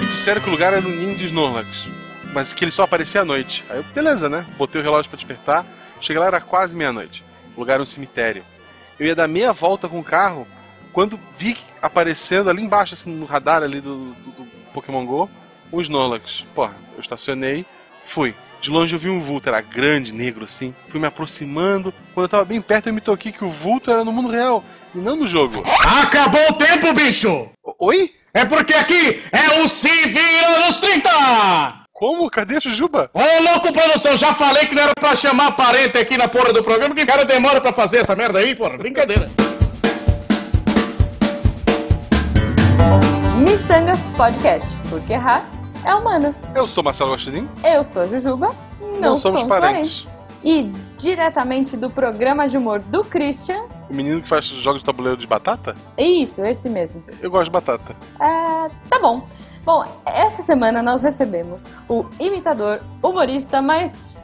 Me disseram que o lugar era no ninho de Snorlax, mas que ele só aparecia à noite. Aí eu, beleza, né? Botei o relógio pra despertar, cheguei lá, era quase meia-noite. O lugar era um cemitério. Eu ia dar meia volta com o carro, quando vi aparecendo ali embaixo, assim, no radar ali do, do, do Pokémon GO, um Snorlax. Porra, eu estacionei, fui. De longe eu vi um vulto, era grande, negro assim. Fui me aproximando. Quando eu tava bem perto, eu me toquei que o vulto era no mundo real e não no jogo. Acabou o tempo, bicho! Oi? É porque aqui é o Se Vira nos 30! Como? Cadê a Jujuba? Ô, louco, produção, já falei que não era pra chamar parente aqui na porra do programa, que o cara demora pra fazer essa merda aí, porra. Brincadeira. Missangas Podcast, porque errar é humanas. Eu sou Marcelo Guaxinim. Eu sou a Jujuba, não, Não somos parentes. E diretamente do programa de humor do Christian, O menino que faz jogos de tabuleiro de batata? isso, esse mesmo. Eu gosto de batata. É, tá bom. Bom, essa semana nós recebemos o imitador, humorista mais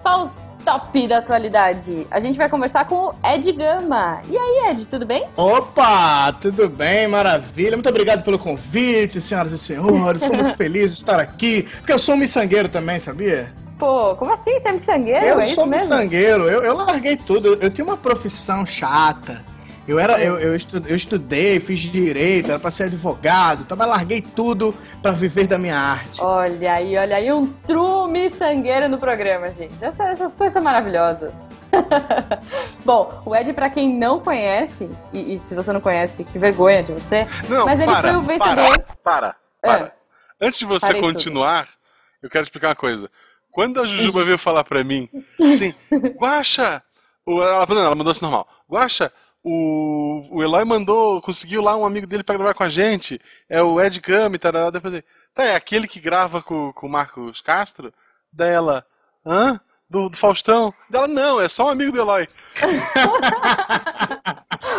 top da atualidade. A gente vai conversar com o Ed Gama. E aí, Ed, tudo bem? Opa, tudo bem, maravilha. Muito obrigado pelo convite, senhoras e senhores. Estou muito feliz de estar aqui, porque eu sou um miçangueiro também, sabia? Pô, como assim? Você é miçangueiro? Eu é isso sou mesmo? miçangueiro, eu, eu larguei tudo. Eu, eu tinha uma profissão chata. Eu era, eu, eu, estu- eu estudei, fiz direito, era pra ser advogado, então, mas larguei tudo pra viver da minha arte. Olha aí, olha aí, um true miçangueiro no programa, gente. Essa- essas coisas são maravilhosas. Bom, o Ed, pra quem não conhece, e, e se você não conhece, que vergonha de você, Não, mas ele para, foi o vencedor. Para, É. para. Antes de você Parei tudo. continuar, eu quero explicar uma coisa. Quando a Jujuba veio falar pra mim, assim, Guaxa, o- ela, não, ela mandou assim normal, Guaxa, o, o Eloy mandou, conseguiu lá um amigo dele pra gravar com a gente, é o Ed tal, depois ele, tá, é aquele que grava com, com o Marcos Castro? Daí ela, hã? Do, do Faustão? Dela, não, é só um amigo do Eloy.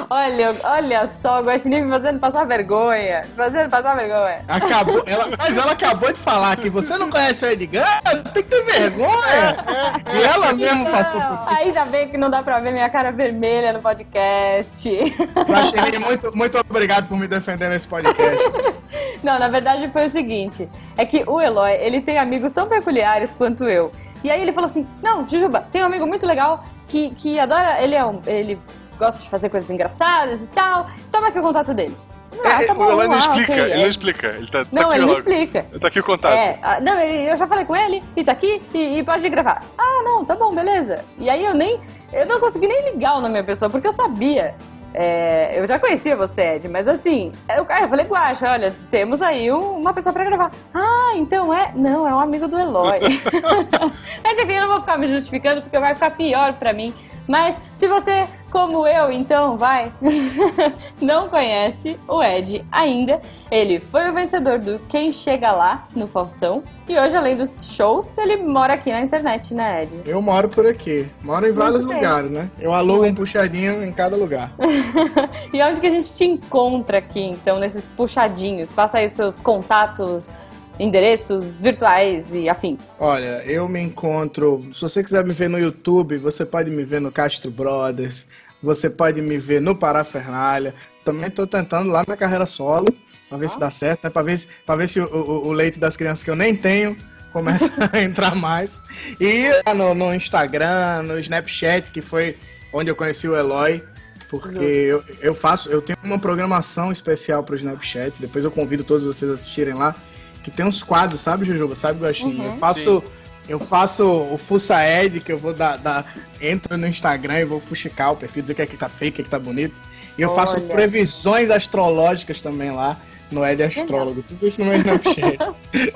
Olha, olha só, o Guaxinim me fazendo passar vergonha. me Fazendo passar vergonha. Acabou, ela, mas ela acabou de falar que você não conhece o Edgar, você tem que ter vergonha. E ela mesmo passou por Não, ainda bem que não dá pra ver minha cara vermelha no podcast. Guaxinim, muito, muito obrigado por me defender nesse podcast. Não, na verdade foi o seguinte: é que o Eloy, ele tem amigos tão peculiares quanto eu. E aí ele falou assim: Não, Jujuba, tem um amigo muito legal que, que adora. Ele é um. Ele gosta de fazer coisas engraçadas e tal. Toma aqui o contato dele. Ah, É, tá o bom, Eloy não ah, explica, ok, ele é. não explica. Ele tá, tá Não, aqui ele não explica. Tá aqui o contato. É, ah, não, ele- eu já falei com ele e tá aqui e, e pode gravar. Ah, não, tá bom, beleza. E aí eu nem. Eu não consegui nem ligar o nome da pessoa, porque eu sabia. É, eu já conhecia você, Ed, mas assim, eu, cara, eu falei, Guaxa, olha, temos aí um- uma pessoa pra gravar. Ah, então é. Não, é um amigo do Eloy. mas enfim, eu não vou ficar me justificando, porque vai ficar pior pra mim. Mas se você, como eu, então, vai, não conhece o Ed ainda, ele foi o vencedor do Quem Chega Lá no Faustão. E hoje, além dos shows, ele mora aqui na internet, né, Ed? Eu moro por aqui, moro em vários bem. lugares, né? Eu alugo um puxadinho em cada lugar. e onde que a gente te encontra aqui, então, nesses puxadinhos? Passa aí seus contatos, endereços virtuais e afins. Olha, eu me encontro. Se você quiser me ver no YouTube, você pode me ver no Castro Brothers, você pode me ver no Parafernália. Também tô tentando lá na carreira solo, pra ver se dá certo, né? Pra ver, se- pra ver se o, o- o leite das crianças que eu nem tenho começa a entrar mais. E no, no Instagram, no Snapchat, que foi onde eu conheci o Eloy. Porque eu, eu faço, eu tenho uma programação especial pro Snapchat, depois eu convido todos vocês a assistirem lá, que tem uns quadros, sabe, Jujuba? Sabe, Gostinho? Uhum. Eu faço. Eu faço o Fussa Ed, que eu vou dar, dar. Entro no Instagram e vou fuxicar o perfil, dizer o que é que tá feio, o que é que tá bonito. E eu faço Olha. previsões astrológicas também lá no Ed Astrólogo. Tudo isso no meu Snapchat.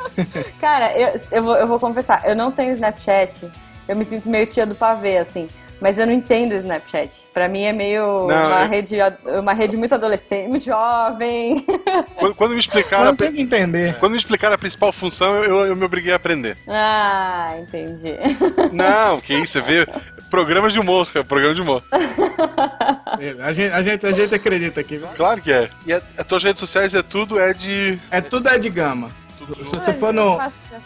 Cara, eu, eu, vou, eu vou confessar, eu não tenho Snapchat. Eu me sinto meio tia do pavê, assim. Mas eu não entendo o Snapchat. Pra mim é meio Não, uma, eu- rede, uma rede muito adolescente, muito jovem. Quando, quando me explicaram, Não tem que entender. quando me explicaram a principal função, eu, eu, me obriguei a aprender. ah, entendi. Não, que isso, você vê programa de humor, cara, programa de humor. A gente, a gente, a gente acredita aqui. Claro que é. E a- as tuas redes sociais é tudo é de É tudo Ed Gama. Se você for no.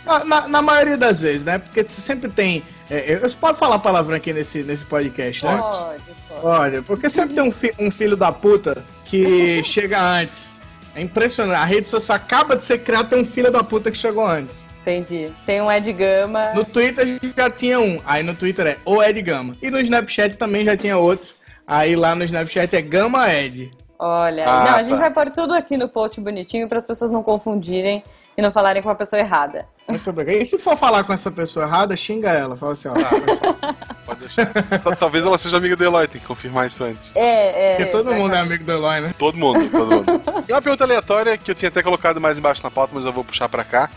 Na, na, na maioria das vezes, né? Porque sempre tem. É, eu posso falar palavrão aqui nesse, nesse podcast, né? Pode, pode. Olha, porque sempre tem um, fi- um filho da puta que chega antes. É impressionante. A rede social acaba de ser criada, tem um filho da puta que chegou antes. Entendi. Tem um Ed Gama. No Twitter já tinha um. Aí no Twitter é o Ed Gama. E no Snapchat também já tinha outro. Aí lá no Snapchat é Gama Ed. Olha, Ah, não, a gente tá. vai pôr tudo aqui no post bonitinho para as pessoas não confundirem e não falarem com a pessoa errada. Muito obrigado. E se for falar com essa pessoa errada, xinga ela. Fala assim, ó. Pode deixar. Tal- Talvez ela seja amiga do Eloy, tem que confirmar isso antes. É, é. Porque todo vai mundo é amigo do Eloy, né? Todo mundo, todo mundo. E uma pergunta aleatória que eu tinha até colocado mais embaixo na pauta, mas eu vou puxar pra cá.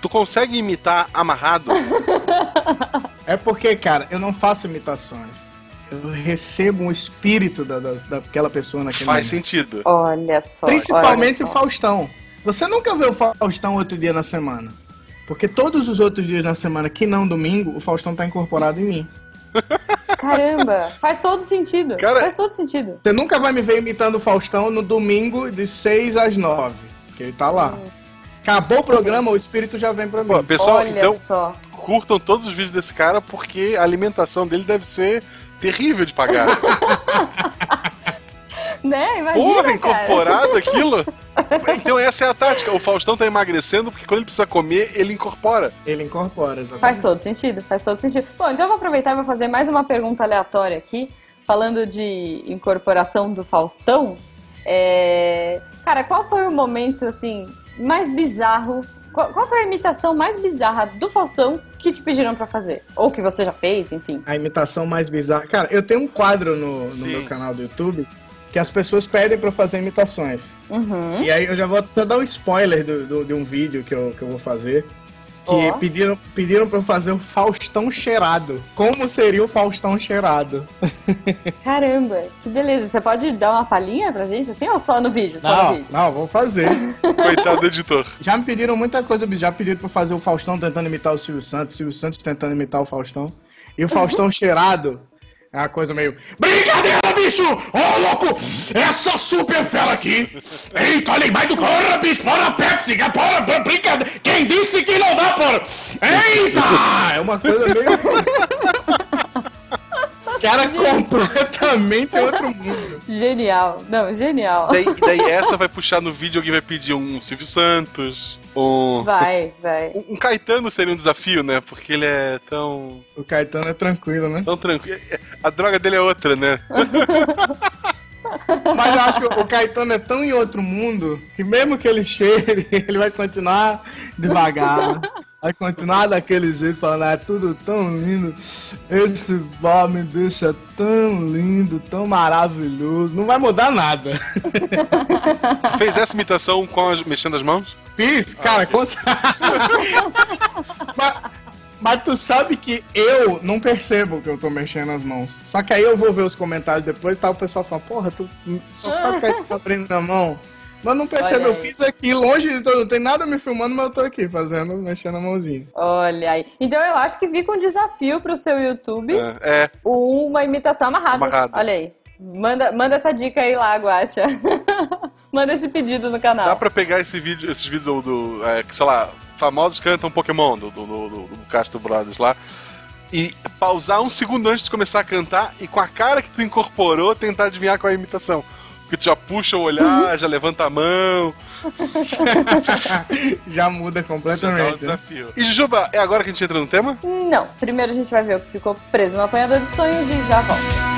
Tu consegue imitar amarrado? É porque, cara, eu não faço imitações. Eu recebo um espírito da, das- daquela pessoa naquele Faz momento. sentido. Olha só. Principalmente o olha só. Faustão. Você nunca vê o Faustão outro dia na semana. Porque todos os outros dias na semana, que não domingo, o Faustão tá incorporado em mim. Caramba, faz todo sentido. Cara- Faz todo sentido. Você nunca vai me ver imitando o Faustão no domingo de 6 às 9. Que ele tá lá. Acabou o programa, o espírito já vem pra mim. Pô, pessoal, Olha então só. curtam todos os vídeos desse cara porque a alimentação dele deve ser terrível de pagar. Né? Imagina, Porra, cara. incorporado aquilo? Então essa é a tática. O Faustão tá emagrecendo porque quando ele precisa comer, ele incorpora. Ele incorpora, exatamente. Faz todo sentido, faz todo sentido. Bom, então eu vou aproveitar e vou fazer mais uma pergunta aleatória aqui, falando de incorporação do Faustão. É, Cara, qual foi o momento, assim, mais bizarro? Qual, qual foi a imitação mais bizarra do Faustão que te pediram pra fazer? Ou que você já fez, enfim. A imitação mais bizarra. Cara, eu tenho um quadro no, no meu canal do YouTube que as pessoas pedem pra eu fazer imitações. Uhum. E aí eu já vou até dar um spoiler do, do- de um vídeo que eu, que eu vou fazer. Que Ó. pediram, pediram pra eu fazer o Faustão cheirado. Como seria o Faustão cheirado? Caramba, que beleza. Você pode dar uma palhinha pra gente, assim, ou só no vídeo? Só no Não, vídeo. não, vou fazer. Coitado do editor. já me pediram muita coisa, já pediram pra eu fazer o Faustão tentando imitar o Silvio Santos, o Silvio Santos tentando imitar o Faustão. E o Faustão cheirado é uma coisa meio. Brincadeira, bicho! Ô, louco! Essa super fera aqui! Eita, olha mais do porra, bicho! Porra, Pepsi! Porra, br- brincadeira! Quem disse que não dá, porra? Eita! É uma coisa meio. Cara, completamente outro mundo. Genial. Não, genial. Daí, daí essa vai puxar no vídeo, alguém vai pedir um Silvio Santos, um... Vai, vai. Um Caetano seria um desafio, né? Porque ele é tão. O Caetano é tranquilo, né? tão tranquilo. A droga dele é outra, né? Mas eu acho que o Caetano é tão em outro mundo que mesmo que ele cheire, ele vai continuar devagar. Vai continuar daquele jeito, falando, ah, é tudo tão lindo. Esse bar me deixa tão lindo, tão maravilhoso. Não vai mudar nada. Tu fez essa imitação com as, mexendo as mãos? Fiz, cara, com... mas, mas tu sabe que eu não percebo que eu tô mexendo as mãos. Só que aí eu vou ver os comentários depois e tá o pessoal falando, porra, tu só tá com a abrindo na mão. Mas não percebo, Olha eu fiz aqui, longe de todo, não tem nada me filmando, mas eu tô aqui fazendo, mexendo a mãozinha. Olha aí. Então eu acho que fica um desafio pro seu YouTube É. é. uma imitação amarrada. Amarrada. Olha aí. Manda, manda essa dica aí lá, Guaxa. manda esse pedido no canal. Dá pra pegar esse vídeo, esses vídeos do. do, é, que, sei lá, famosos cantam Pokémon do, do, do, do, do Castro Brothers lá. E pausar um segundo antes de começar a cantar e com a cara que tu incorporou tentar adivinhar qual é a imitação. Porque tu já puxa o olhar, já levanta a mão, Já muda já dá um completamente. né? desafio. E Jujuba, é agora que a gente entra no tema? Não, primeiro a gente vai ver o que ficou preso no apanhador de sonhos e já volta.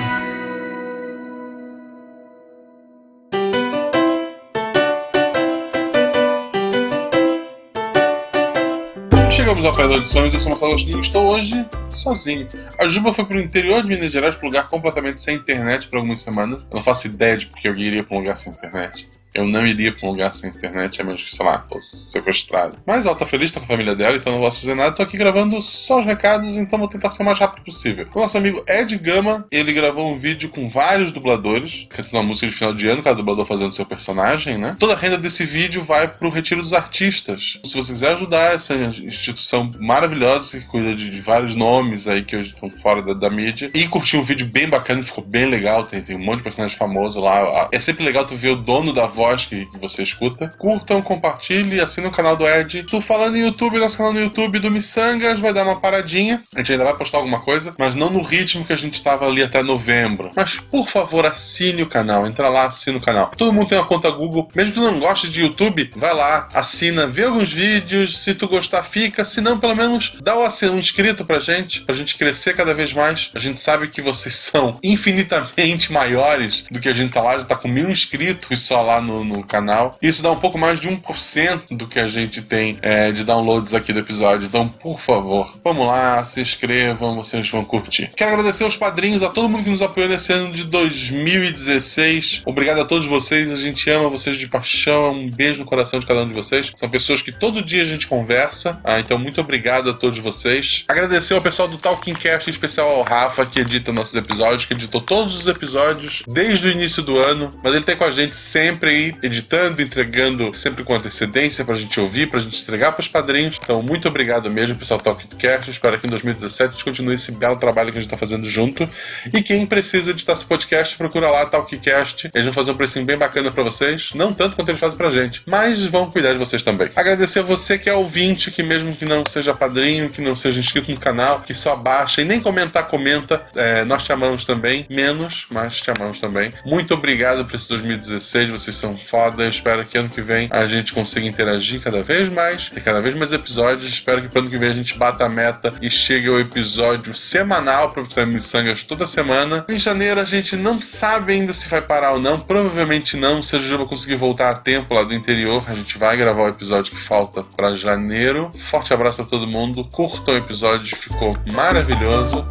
Chegamos ao de eu sou Marcelo Agostinho e estou hoje sozinho. A Juba foi pro interior de Minas Gerais, para um lugar completamente sem internet por algumas semanas. Eu não faço ideia de porque eu iria para um lugar sem internet. Eu não iria para um lugar sem internet, a menos que, sei lá, fosse sequestrado. Mas ela tá feliz, tá com a família dela, então não posso fazer nada. Tô aqui gravando só os recados, então vou tentar ser o mais rápido possível. O nosso amigo Ed Gama, ele gravou um vídeo com vários dubladores, cantando uma música de final de ano, cada dublador fazendo seu personagem, né? Toda a renda desse vídeo vai pro Retiro dos Artistas. Se você quiser ajudar essa instituição maravilhosa que cuida de, de vários nomes aí que hoje estão fora da, da mídia, e curtir um vídeo bem bacana, ficou bem legal, tem, tem um monte de personagem famoso lá. É sempre legal tu ver o dono da voz voz que, você escuta. Curtam, compartilhem, assinem o canal do Ed. Tô falando em YouTube, nosso canal no YouTube do Missangas vai dar uma paradinha. A gente ainda vai postar alguma coisa, mas não no ritmo que a gente tava ali até novembro. Mas por favor, assine o canal. Entra lá, assina o canal. Todo mundo tem uma conta Google. Mesmo que não goste de YouTube, vai lá, assina, vê alguns vídeos. Se tu gostar, fica. Se não, pelo menos dá um inscrito pra gente, pra gente crescer cada vez mais. A gente sabe que vocês são infinitamente maiores do que a gente tá lá, já tá com mil inscritos só lá no, no canal. Isso dá um pouco mais de 1% do que a gente tem é, de downloads aqui do episódio. Então, por favor, vamos lá, se inscrevam, vocês vão curtir. Quero agradecer aos padrinhos, a todo mundo que nos apoiou nesse ano de 2016. Obrigado a todos vocês, a gente ama vocês de paixão. Um beijo no coração de cada um de vocês. São pessoas que todo dia a gente conversa. Ah, então, muito obrigado a todos vocês. Agradecer ao pessoal do Talking Cast, em especial ao Rafa, que edita nossos episódios, que editou todos os episódios desde o início do ano. Mas ele tem com a gente sempre editando, entregando sempre com antecedência pra gente ouvir, pra gente entregar pros padrinhos. Então, muito obrigado mesmo, pessoal do Talking Cast. Espero que em 2017 a gente continue esse belo trabalho que a gente tá fazendo junto. E quem precisa editar esse podcast, procura lá Talkcast. Eles vão fazer um precinho bem bacana para vocês. Não tanto quanto eles fazem pra gente, mas vão cuidar de vocês também. Agradecer a você que é ouvinte, que mesmo que não seja padrinho, que não seja inscrito no canal, que só baixa e nem comentar, comenta. É, nós te amamos também. Menos, mas te amamos também. Muito obrigado por esse 2016. Vocês são foda. Eu espero que ano que vem a gente consiga interagir cada vez mais, ter cada vez mais episódios. Espero que pro ano que vem a gente bata a meta e chegue ao episódio semanal para o Missangas toda semana. Em janeiro a gente não sabe ainda se vai parar ou não. Provavelmente não. Se a Jujuba conseguir voltar a tempo lá do interior, a gente vai gravar o episódio que falta para janeiro. Forte abraço para todo mundo. Curtam o episódio, ficou maravilhoso.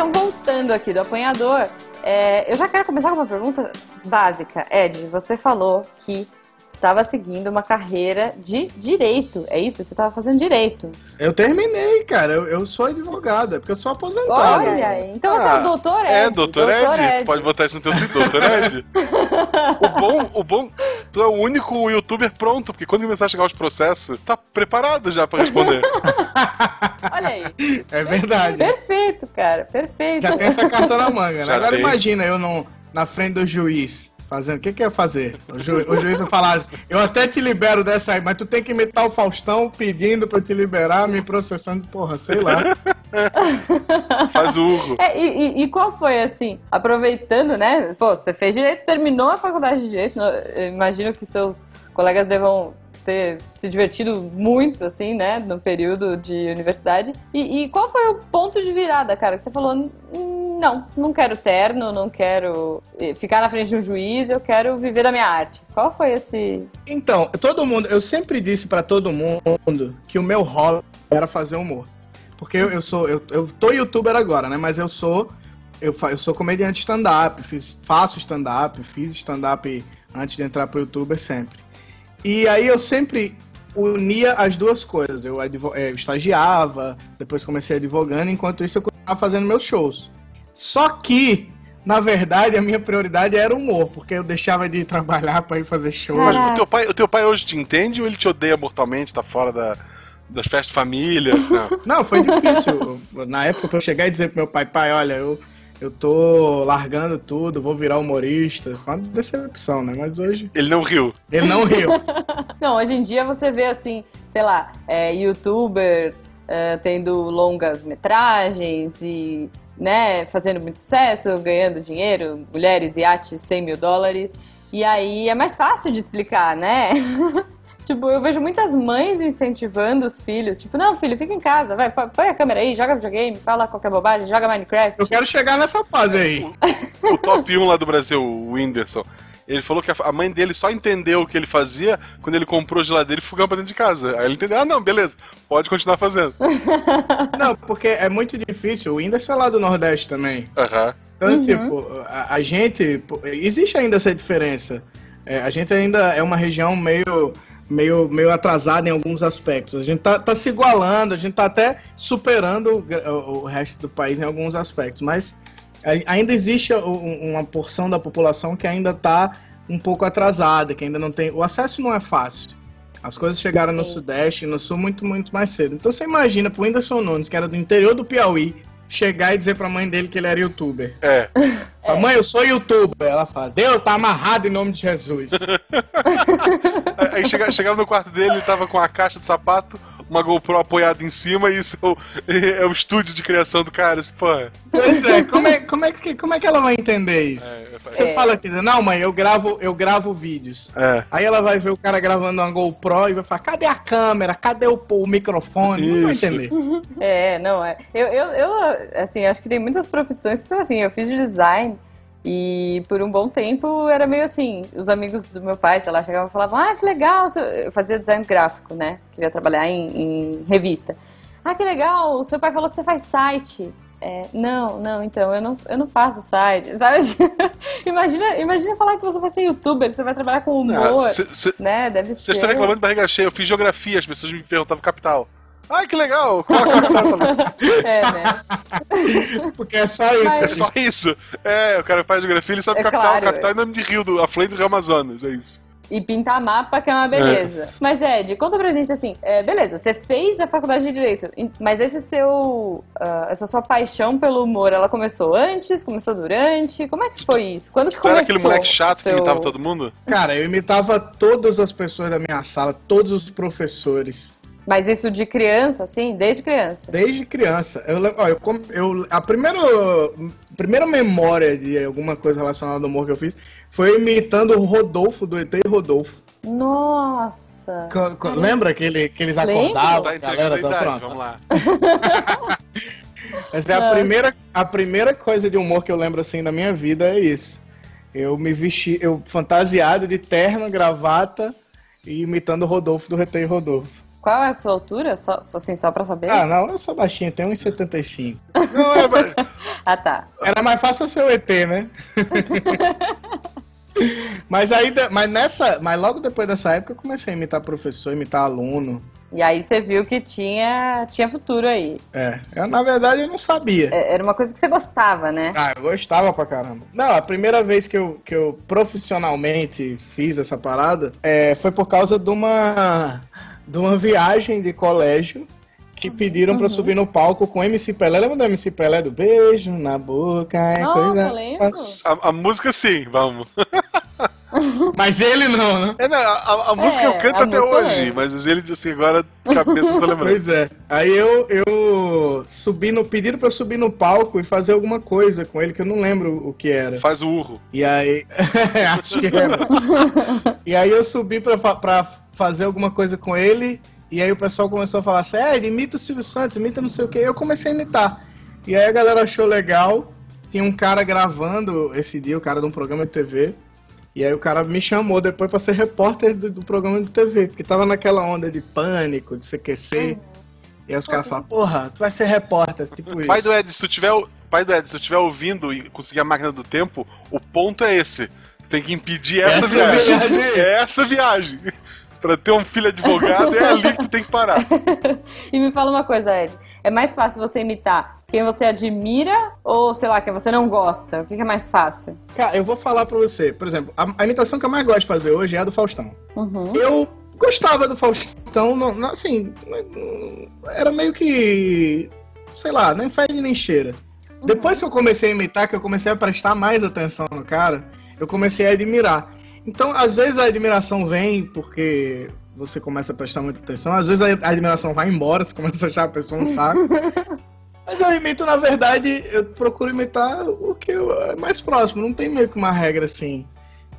Então voltando aqui do apanhador, é, eu já quero começar com uma pergunta básica. Ed, você falou que estava seguindo uma carreira de direito. É isso? Você estava fazendo direito. Eu terminei, cara. Eu, eu, sou advogado, é porque eu sou aposentado. Olha aí. Então ah, você é o ah, doutor Ed. É, doutor, doutor Ed. Ed. Você pode botar isso no teu doutor Ed. o bom, o bom, tu é o único youtuber pronto, porque quando começar a chegar os processos, tá preparado já para responder. Olha aí. É verdade. Perfeito, cara. Perfeito. Já tem essa carta na manga, né? Agora tem. imagina eu não, na frente do juiz Fazendo. O que, que ia fazer? O, ju, o juiz vai falar: eu até te libero dessa aí, mas tu tem que imitar o Faustão pedindo pra eu te liberar, me processando, porra, sei lá. Faz o Hugo. É, e, e, qual foi, assim, aproveitando, né? Pô, você fez direito, terminou a faculdade de direito, eu imagino que seus colegas devam ter se divertido muito, assim, né, no período de universidade. E, e, qual foi o ponto de virada, cara, que você falou, não, não quero terno, não quero eh, ficar na frente de um juiz, eu quero viver da minha arte. Qual foi esse... Então, todo mundo, eu sempre disse para todo mundo que o meu hobby era fazer humor. Porque eu, eu sou, eu, eu tô youtuber agora, né, mas eu sou eu, eu sou comediante stand-up, faço stand-up, fiz stand-up antes de entrar pro youtuber sempre. E aí eu sempre unia as duas coisas. Eu, eu é, estagiava, depois comecei advogando, enquanto isso eu continuava fazendo meus shows. Só que, na verdade, a minha prioridade era o humor, porque eu deixava de trabalhar para ir fazer show. Mas o teu, pai, o teu pai hoje te entende ou ele te odeia mortalmente, tá fora da, das festas de família? Não, não foi difícil. Na época, pra eu chegar e dizer pro meu pai, pai, olha, eu eu tô largando tudo, vou virar humorista. Uma decepção, né? Mas hoje. Ele não riu. Ele não riu. não, hoje em dia você vê assim, sei lá, é, youtubers é, tendo longas metragens e. Né, fazendo muito sucesso, ganhando dinheiro, mulheres, iates, 100 mil dólares. E aí é mais fácil de explicar, né? Tipo, eu vejo muitas mães incentivando os filhos. Tipo, não, filho, fica em casa, vai, põe a câmera aí, joga videogame, fala qualquer bobagem, joga Minecraft. Eu quero chegar nessa fase aí. o top 1 lá do Brasil, o Whindersson. Ele falou que a mãe dele só entendeu o que ele fazia quando ele comprou geladeira e fogão pra dentro de casa. Aí ele entendeu, ah, não, beleza, pode continuar fazendo. não, porque é muito difícil. O Whindersson é lá do Nordeste também. Uhum. Então, uhum. tipo, a, a, gente. Existe ainda essa diferença. É, a gente ainda é uma região meio meio, meio atrasada em alguns aspectos. A gente tá, tá se igualando, a gente tá até superando o, o resto do país em alguns aspectos, mas ainda existe uma porção da população que ainda está um pouco atrasada, que ainda não tem. O acesso não é fácil. As coisas chegaram no Sudeste e no Sul muito, muito mais cedo. Então você imagina pro Whindersson Nunes, que era do interior do Piauí, chegar e dizer pra mãe dele que ele era youtuber. É. Mãe, eu sou youtuber. Ela fala, Deus, tá amarrado em nome de Jesus. Aí chega- chegava no quarto dele, ele tava com a caixa de sapato, uma GoPro apoiada em cima e isso é o, é o estúdio de criação do cara. Esse, porra. pois é, como é, como, é que, como é que ela vai entender isso? É, Você É. fala que, não, mãe, eu gravo, eu gravo vídeos. é. Aí ela vai ver o cara gravando uma GoPro e vai falar, cadê a câmera? Cadê o, o microfone? Não vai Isso. entender. É, não, é. Eu, eu, eu, assim, acho que tem muitas profissões que são assim, eu fiz de design e por um bom tempo era meio assim, os amigos do meu pai, sei lá, chegavam e falavam, ah, que legal, eu fazia design gráfico, né, queria trabalhar em, em revista. Ah, que legal, o seu pai falou que você faz site. É, não, não, então, eu não, eu não faço site, sabe? imagina, imagina falar que você vai ser youtuber, que você vai trabalhar com humor, Vocês né, deve ser... estão reclamando de barriga cheia. Eu fiz geografia, as pessoas me perguntavam capital. Ai, que legal! A É, né? Porque é só isso. É só isso. É, o cara faz geografia, ele sabe É capital. claro, capital é. é nome de rio, do, afluente do Rio Amazonas. É isso. E pintar mapa, que é uma beleza. Mas, Ed, conta pra gente assim: é, beleza, você fez a faculdade de Direito, mas esse seu. ah, essa sua paixão pelo humor, ela começou antes? Começou durante? Como é que foi isso? Quando que Tu era começou? aquele moleque chato seu... que imitava todo mundo? Cara, eu imitava todas as pessoas da minha sala, todos os professores. Mas isso de criança, assim? Desde criança? Desde criança. Eu, ó, eu, eu- a primeira, primeira memória de alguma coisa relacionada ao humor que eu fiz foi imitando o Rodolfo, do ET Rodolfo. Nossa! Co- co- Lembra que, ele, que eles acordavam? Tá galera, a tá idade, pronto. vamos lá. Essa é a primeira, a primeira coisa de humor que eu lembro assim da minha vida é isso. Eu me vesti, eu fantasiado de terno, gravata e imitando o Rodolfo do ET Rodolfo. Qual é a sua altura? Só, assim, só pra saber? Ah, não, eu sou baixinho, tenho 1,75. Não, é, mas- Ah, tá. Era mais fácil ser o ET, né? mas de- mas nessa, mas logo depois dessa época eu comecei a imitar professor, imitar aluno. E aí você viu que tinha, tinha futuro aí. É, eu, na verdade eu não sabia. É- Era uma coisa que você gostava, né? Ah, eu gostava pra caramba. Não, a primeira vez que eu, que eu profissionalmente fiz essa parada é, foi por causa de uma, de uma viagem de colégio que pediram pra eu subir no palco com MC Pelé. Lembra do MC Pelé do beijo na boca? É Nossa, coisa. a, a música sim, vamos. Mas ele não, né? É, não, a, a- música eu canto até hoje, lembro. mas ele disse assim, agora de cabeça não tô lembrando. Pois é. Aí eu, eu subi no. Pediram pra eu subir no palco e fazer alguma coisa com ele, que eu não lembro o que era. Faz o urro. E aí. acho que era. e aí eu subi pra, pra fazer alguma coisa com ele. E aí o pessoal começou a falar sério, imita o Silvio Santos, imita não sei o que. Eu comecei a imitar. E aí a galera achou legal. Tinha um cara gravando esse dia, o cara de um programa de TV. E aí o cara me chamou depois pra ser repórter do, do programa de TV, porque tava naquela onda de pânico, de CQC. E aí os caras falaram, porra, tu vai ser repórter, tipo isso. Pai do Ed, se tu tiver, pai do Ed, se tu estiver ouvindo e conseguir a máquina do tempo, o ponto é esse. Tu tem que impedir essa, Essa viagem. viagem. É essa viagem. Pra ter um filho advogado, é ali que tu tem que parar. E me fala uma coisa, Ed. É mais fácil você imitar quem você admira ou, sei lá, quem você não gosta? O que é mais fácil? Cara, eu vou falar pra você. Por exemplo, a, a imitação que eu mais gosto de fazer hoje é a do Faustão. Uhum. Eu gostava do Faustão, não, não, assim, era meio que, sei lá, nem fede nem cheira. Depois que eu comecei a imitar, que eu comecei a prestar mais atenção no cara, eu comecei a admirar. Então, às vezes a admiração vem porque você começa a prestar muita atenção, às vezes a admiração vai embora, você começa a achar a pessoa um saco. Mas eu imito, na verdade, eu procuro imitar o que é mais próximo, não tem meio que uma regra assim.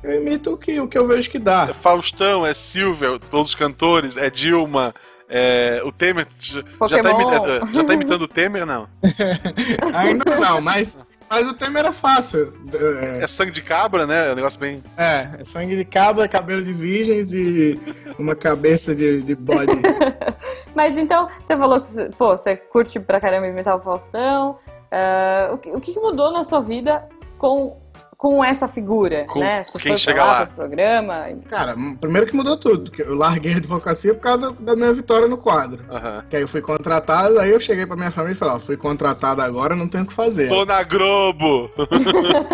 Eu imito o que, o que eu vejo que dá. É Faustão, é Silvia, todos os cantores, é Dilma, é, o Temer. Já, já, tá Pokémon. imita- já tá imitando o Temer, não? Ainda não, mas, mas o tema era fácil. É sangue de cabra, né? É um negócio bem. É, é sangue de cabra, cabelo de virgens e uma cabeça de, de bode. Mas então, você falou que você, pô, você curte pra caramba imitar o Faustão. Ah, o, que, o que mudou na sua vida com, com essa figura, Com né? Você quem foi chega lá, pro programa. Cara, primeiro que mudou tudo, que eu larguei a advocacia por causa da, minha vitória no quadro. Aham. Que aí eu fui contratado, aí eu cheguei pra minha família e falei, ó, fui contratado agora, não tenho o que fazer. Tô na Globo!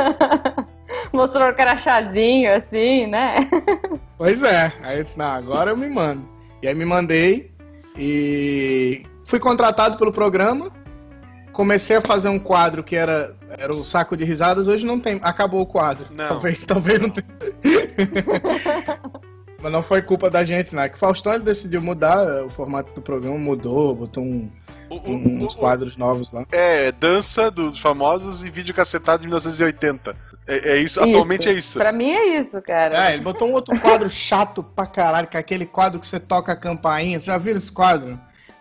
Mostrou o crachazinho, assim, né? Pois é, aí eu disse, não, agora eu me mando. E aí me mandei e fui contratado pelo programa. Comecei a fazer um quadro que era, era o saco de risadas, hoje não tem. Acabou o quadro. Não. Talvez, talvez não tenha. Mas não foi culpa da gente, né? Que o Faustão ele decidiu mudar, o formato do programa mudou, botou um- O- o- um- o- uns o- quadros novos lá. É, dança dos famosos e vídeo cacetado de 1980. É, é isso, atualmente é isso. Pra mim é isso, cara. É, ele botou um outro quadro chato pra caralho, que é aquele quadro que você toca a campainha. Você já viu esse quadro?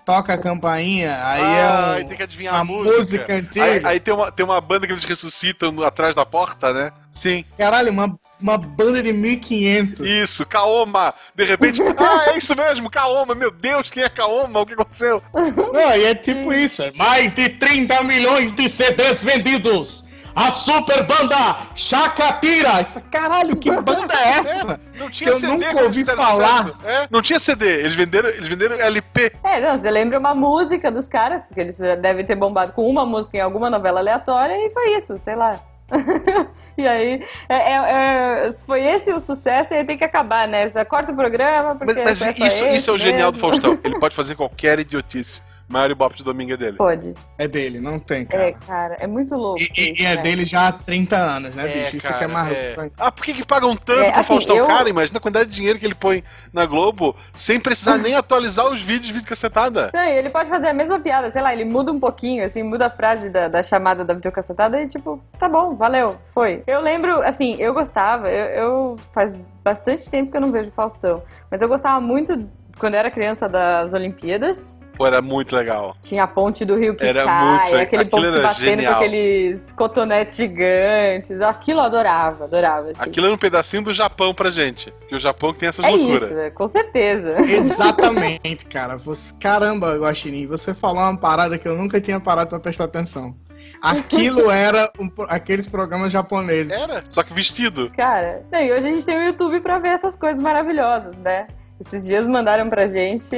Toca a campainha, aí ah, é um, aí tem que adivinhar uma a música. música antiga. Aí, aí tem, uma, tem uma banda que eles ressuscitam no- atrás da porta, né? Sim. Caralho, uma, uma banda de 1500. Isso, Kaoma. De repente, ah, é isso mesmo, Kaoma. Meu Deus, quem é Kaoma? O que aconteceu? Não, e é tipo isso. É mais de 30 milhões de CDs vendidos. A super banda Chacapira. Caralho, que banda é essa? Não tinha Que eu CD nunca quando ouvi falar. É, não tinha CD, eles venderam, eles venderam LP. É, não, você lembra uma música dos caras, porque eles devem ter bombado com uma música em alguma novela aleatória e foi isso, sei lá. e aí, é, é- é- foi esse o sucesso e aí tem que acabar, né? Você corta o programa porque Mas, mas sucesso isso, é isso é o esse genial do mesmo. Faustão. Ele pode fazer qualquer idiotice. Mário Bop de domingo é dele. Pode. É dele, não tem, É, cara. cara, é muito louco. E, e- isso, e é né? dele já há 30 anos, né, bicho? Isso que é mais é. louco. Ah, por que, que pagam tanto É, pro assim, Faustão? eu- Cara, imagina a quantidade de dinheiro que ele põe na Globo sem precisar nem atualizar os vídeos de vídeo cacetada. Não, e ele pode fazer a mesma piada, sei lá, ele muda um pouquinho, assim, muda a frase da, da chamada da videocassetada e tipo, tá bom, valeu, foi. Eu lembro, assim, eu gostava, eu, eu- faz bastante tempo que eu não vejo Faustão, mas eu gostava muito, quando eu era criança, das Olimpíadas. Pô, era muito legal. Tinha a ponte do rio que Era cai, muito legal. aquele Aquilo povo se era batendo genial. com aqueles cotonetes gigantes. Aquilo eu adorava, adorava. Assim. Aquilo era um pedacinho do Japão pra gente. Que o Japão que tem essas é loucuras. isso, é, com certeza. Exatamente, cara. Você, caramba, Guaxinim, você falou uma parada que eu nunca tinha parado pra prestar atenção. Aquilo era um aqueles programas japoneses. Era, só que vestido. Cara, não, e hoje a gente tem o YouTube pra ver essas coisas maravilhosas, né? Esses dias mandaram pra gente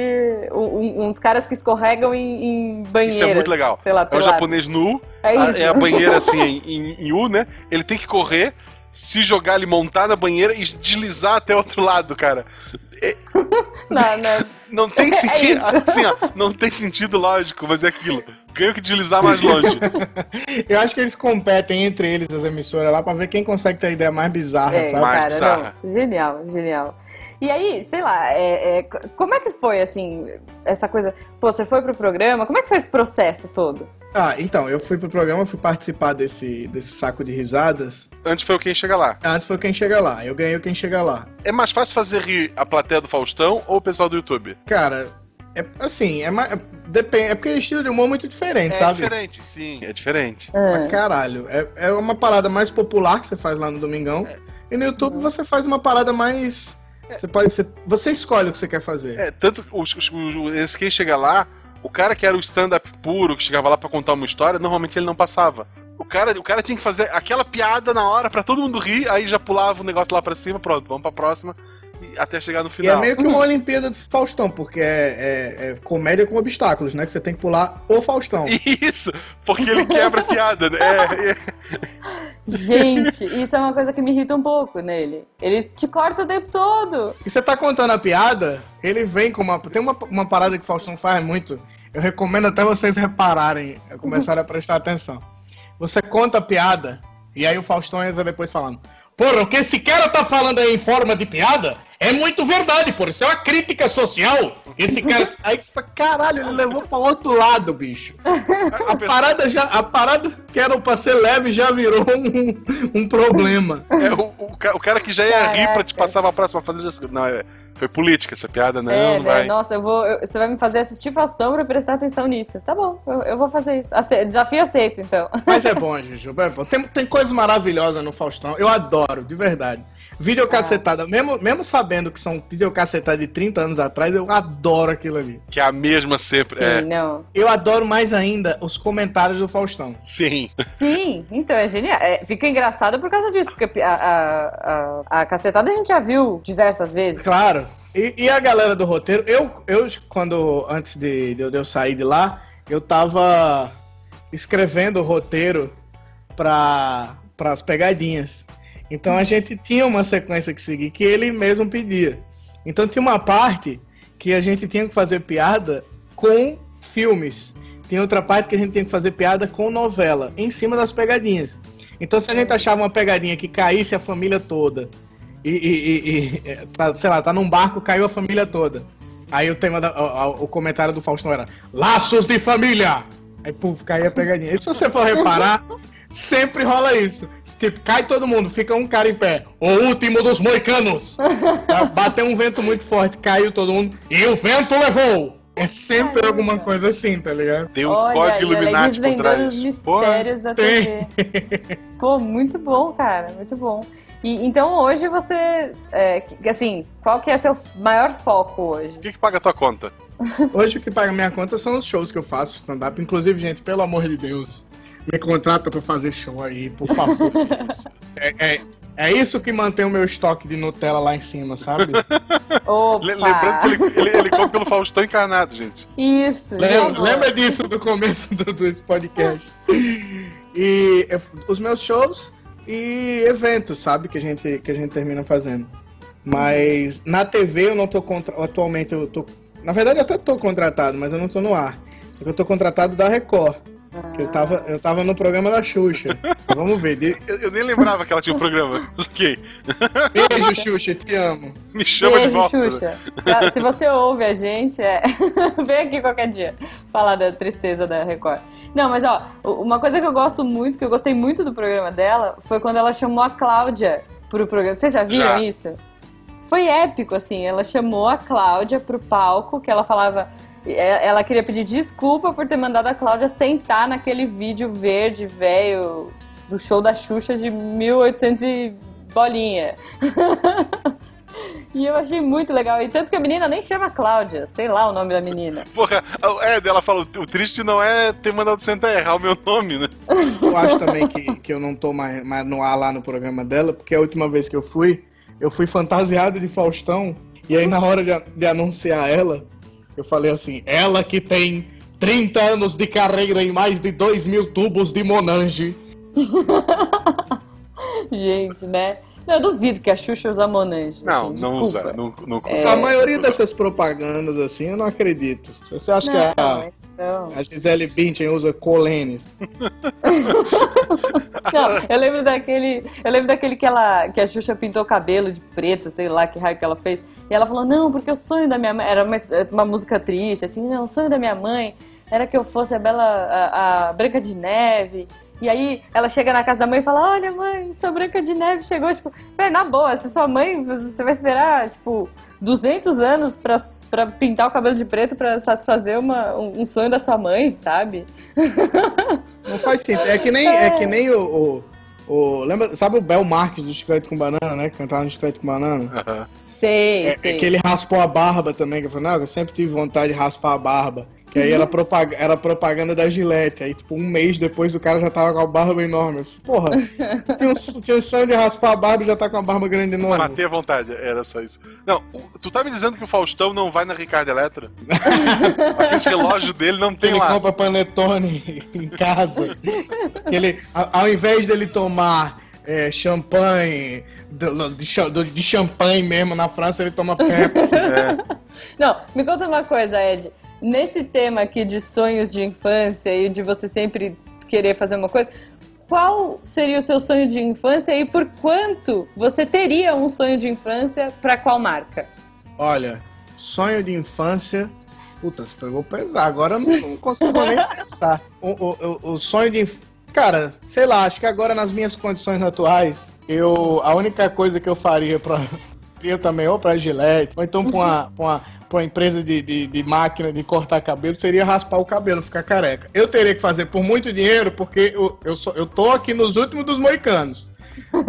um- um- uns caras que escorregam em, em banheiras. Isso é muito legal. Sei lá, É o japonês nu, É a- isso. é a banheira assim em, em- em U, né? Ele tem que correr, se jogar ali, montar na banheira e deslizar até o outro lado, cara. Não, não. Não tem É sentido. isso. assim, ó, não tem sentido lógico, mas é aquilo. Ganho que deslizar mais longe. Eu acho que eles competem entre eles, as emissoras lá, pra ver quem consegue ter a ideia mais bizarra, É, sabe? Mais cara, bizarra. não. Genial, genial. E aí, sei lá, é, é, como é que foi, assim, essa coisa? Pô, você foi pro programa, como é que foi esse processo todo? Ah, então, eu fui pro programa, fui participar desse, desse saco de risadas. Antes foi o quem chega lá. Antes foi quem chega lá, eu ganhei o quem chega lá. É mais fácil fazer rir a plateia do Faustão ou o pessoal do YouTube? Cara, é assim, é mais. Depende, é porque é estilo de humor muito diferente, É sabe? diferente, sim. É diferente. Pra Ah, caralho. É, é uma parada mais popular que você faz lá no Domingão. E no YouTube Uhum. você faz uma parada mais. Você pode ser. Você escolhe o que você quer fazer. É, tanto os, os, os- esse quem chega lá, o cara que era o stand-up puro, que chegava lá pra contar uma história, normalmente ele não passava. O cara, o cara tinha que fazer aquela piada na hora pra todo mundo rir, aí já pulava o negócio lá pra cima, pronto, vamos pra próxima, até chegar no E é final. meio que uma Olimpíada do Faustão, porque é, é- é comédia com obstáculos, né? Que você tem que pular o Faustão. Isso, porque ele quebra a piada, né? É, é. gente, isso é uma coisa que me irrita um pouco nele. Ele te corta o tempo todo. E você tá contando a piada, ele vem com uma. Tem uma, uma parada que o Faustão faz muito. Eu recomendo até vocês repararem, começarem a prestar atenção. Você conta a piada, e aí o Faustão entra depois falando. Porra, o que esse cara tá falando aí em forma de piada é muito verdade, por isso é uma crítica social. Esse cara. Aí você fala, caralho, ele levou pra outro lado, bicho. A parada já. A parada que era pra ser leve já virou um, um problema. É, o, o o cara que já ia rir pra te Caraca. passar pra próxima já- Não, é, foi política essa piada, não, é, não né? vai. Nossa, eu vou. eu- você vai me fazer assistir Faustão pra prestar atenção nisso. Tá bom, eu, eu vou fazer isso. Ace- desafio aceito, então. Mas é bom, Juju, é bom. Tem, tem coisas maravilhosas no Faustão. Eu adoro, de verdade. Videocacetada, mesmo, mesmo sabendo que são videocassetadas de 30 anos atrás, eu adoro aquilo ali. Que é a mesma sempre. Sim, é. não. Eu adoro mais ainda os comentários do Faustão. Sim. Sim, então é genial. É, fica engraçado por causa disso, porque a, a, a, a cacetada a gente já viu diversas vezes. Claro. E, e a galera do roteiro, eu, eu quando, antes de, de eu- de eu sair de lá, eu tava escrevendo o roteiro para as pegadinhas. Então a gente tinha uma sequência que seguir que ele mesmo pedia. Então tinha uma parte que a gente tinha que fazer piada com filmes. Tem outra parte que a gente tinha que fazer piada com novela, em cima das pegadinhas. Então, se a gente achava uma pegadinha que caísse a família toda, e, e, e, e tá, sei lá, tá num barco, caiu a família toda. Aí o tema, da, o, o, comentário do Faustão era Laços de Família! Aí, puf, caía a pegadinha. E se você for reparar, sempre rola isso. Tipo, cai todo mundo, fica um cara em pé. O último dos moicanos! Bateu um vento muito forte, caiu todo mundo, e o vento levou! É sempre alguma coisa assim, tá ligado? Tem um Olha, código Illuminati por trás. os mistérios Porra, da TV. Pô, muito bom, cara, muito bom. E, então hoje você, é, assim, qual que é seu maior foco hoje? O que, que paga a tua conta? Hoje o que paga minha conta são os shows que eu faço, stand-up. Inclusive, gente, pelo amor de Deus, me contrata pra fazer show aí, por favor. é, é, é isso que mantém o meu estoque de Nutella lá em cima, sabe? Opa. Lembrando que ele, ele, ele come pelo Faustão encarnado, gente. Isso. Lembra, lembra disso do começo do, do podcast. E os meus shows e eventos, sabe? Que a gente, que a gente termina fazendo. Mas na TV eu não tô contra... atualmente eu tô. Na verdade eu até tô contratado, mas eu não tô no ar. Só que eu tô contratado da Record. Eu tava, eu tava no programa da Xuxa. Vamos ver. De... Eu, eu, nem lembrava que ela tinha um programa. Ok. Beijo, Xuxa, te amo. Me chama Beijo, de volta. Xuxa. Se, se você ouve a gente, é... vem aqui qualquer dia falar da tristeza da Record. Não, mas ó, uma coisa que eu gosto muito, que eu gostei muito do programa dela, foi quando ela chamou a Cláudia pro programa. Vocês já viram já. isso? Foi épico, assim. Ela chamou a Cláudia pro palco, que ela falava ela queria pedir desculpa por ter mandado a Cláudia sentar naquele vídeo verde, velho, do show da Xuxa de 1800 e bolinha. E eu achei muito legal. E tanto que a menina nem chama Cláudia, sei lá o nome da menina. Porra, é, ela fala, o triste não é ter mandado sentar errar o meu nome, né? Eu acho também que, que eu não tô mais, mais no ar lá no programa dela, porque a última vez que eu fui, eu fui fantasiado de Faustão, e aí na hora de, de anunciar ela, eu falei assim, ela que tem 30 anos de carreira em mais de 2 mil tubos de Monange. Gente, né? Eu duvido que a Xuxa usa Monange. Não, assim, não usa. Não, não é... A maioria dessas propagandas, assim, eu não acredito. Você acha não, que a, não. a Gisele Bündchen usa Colenes? Não, eu lembro daquele. Eu lembro daquele que ela. que a Xuxa pintou o cabelo de preto, sei lá que raio que ela fez. E ela falou, não, porque o sonho da minha mãe. Era uma, uma música triste, assim, não, o sonho da minha mãe era que eu fosse a Bela. a, a Branca de Neve. E aí ela chega na casa da mãe e fala: Olha, mãe, sua Branca de Neve chegou. Tipo, na boa, se sua mãe, você vai esperar, tipo, 200 anos pra, pra pintar o cabelo de preto pra satisfazer uma, um, um sonho da sua mãe, sabe? Não faz sentido. É que nem, é. é que nem o, o, o, Lembra, sabe o Bel Marques do Chiclete com Banana, né? Cantava no Chiclete com Banana? Uhum. Sei, é, sei. É que ele raspou a barba também, que eu falei, não, eu sempre tive vontade de raspar a barba. Que aí era, propag era propaganda da Gillette. Aí, tipo, um mês depois o cara já tava com a barba enorme. Porra, tinha um, tinha um sonho de raspar a barba e já tá com a barba grande enorme. Matei a vontade, era só isso. Não, tu tá me dizendo que o Faustão não vai na Ricardo Eletro? Aquele relógio dele não tem ele lá. Ele compra panetone em casa. ele, ao invés dele tomar é, champanhe, de, de, de, champanhe mesmo na França, ele toma Pepsi. É. Não, me conta uma coisa, Ed. Nesse tema aqui de sonhos de infância e de você sempre querer fazer uma coisa, qual seria o seu sonho de infância e por quanto você teria um sonho de infância para qual marca? Olha, sonho de infância. Puta, você pegou pesar. Agora eu não, consigo nem pensar. O, o, o, sonho de. Cara, sei lá, acho que agora nas minhas condições atuais, eu. A única coisa que eu faria pra. Eu também, ou pra Gillette, ou então pra uma, pra uma pra uma empresa de, de, de, máquina de cortar cabelo seria raspar o cabelo, ficar careca. Eu teria que fazer por muito dinheiro, porque eu, eu, só, eu tô aqui nos últimos dos moicanos.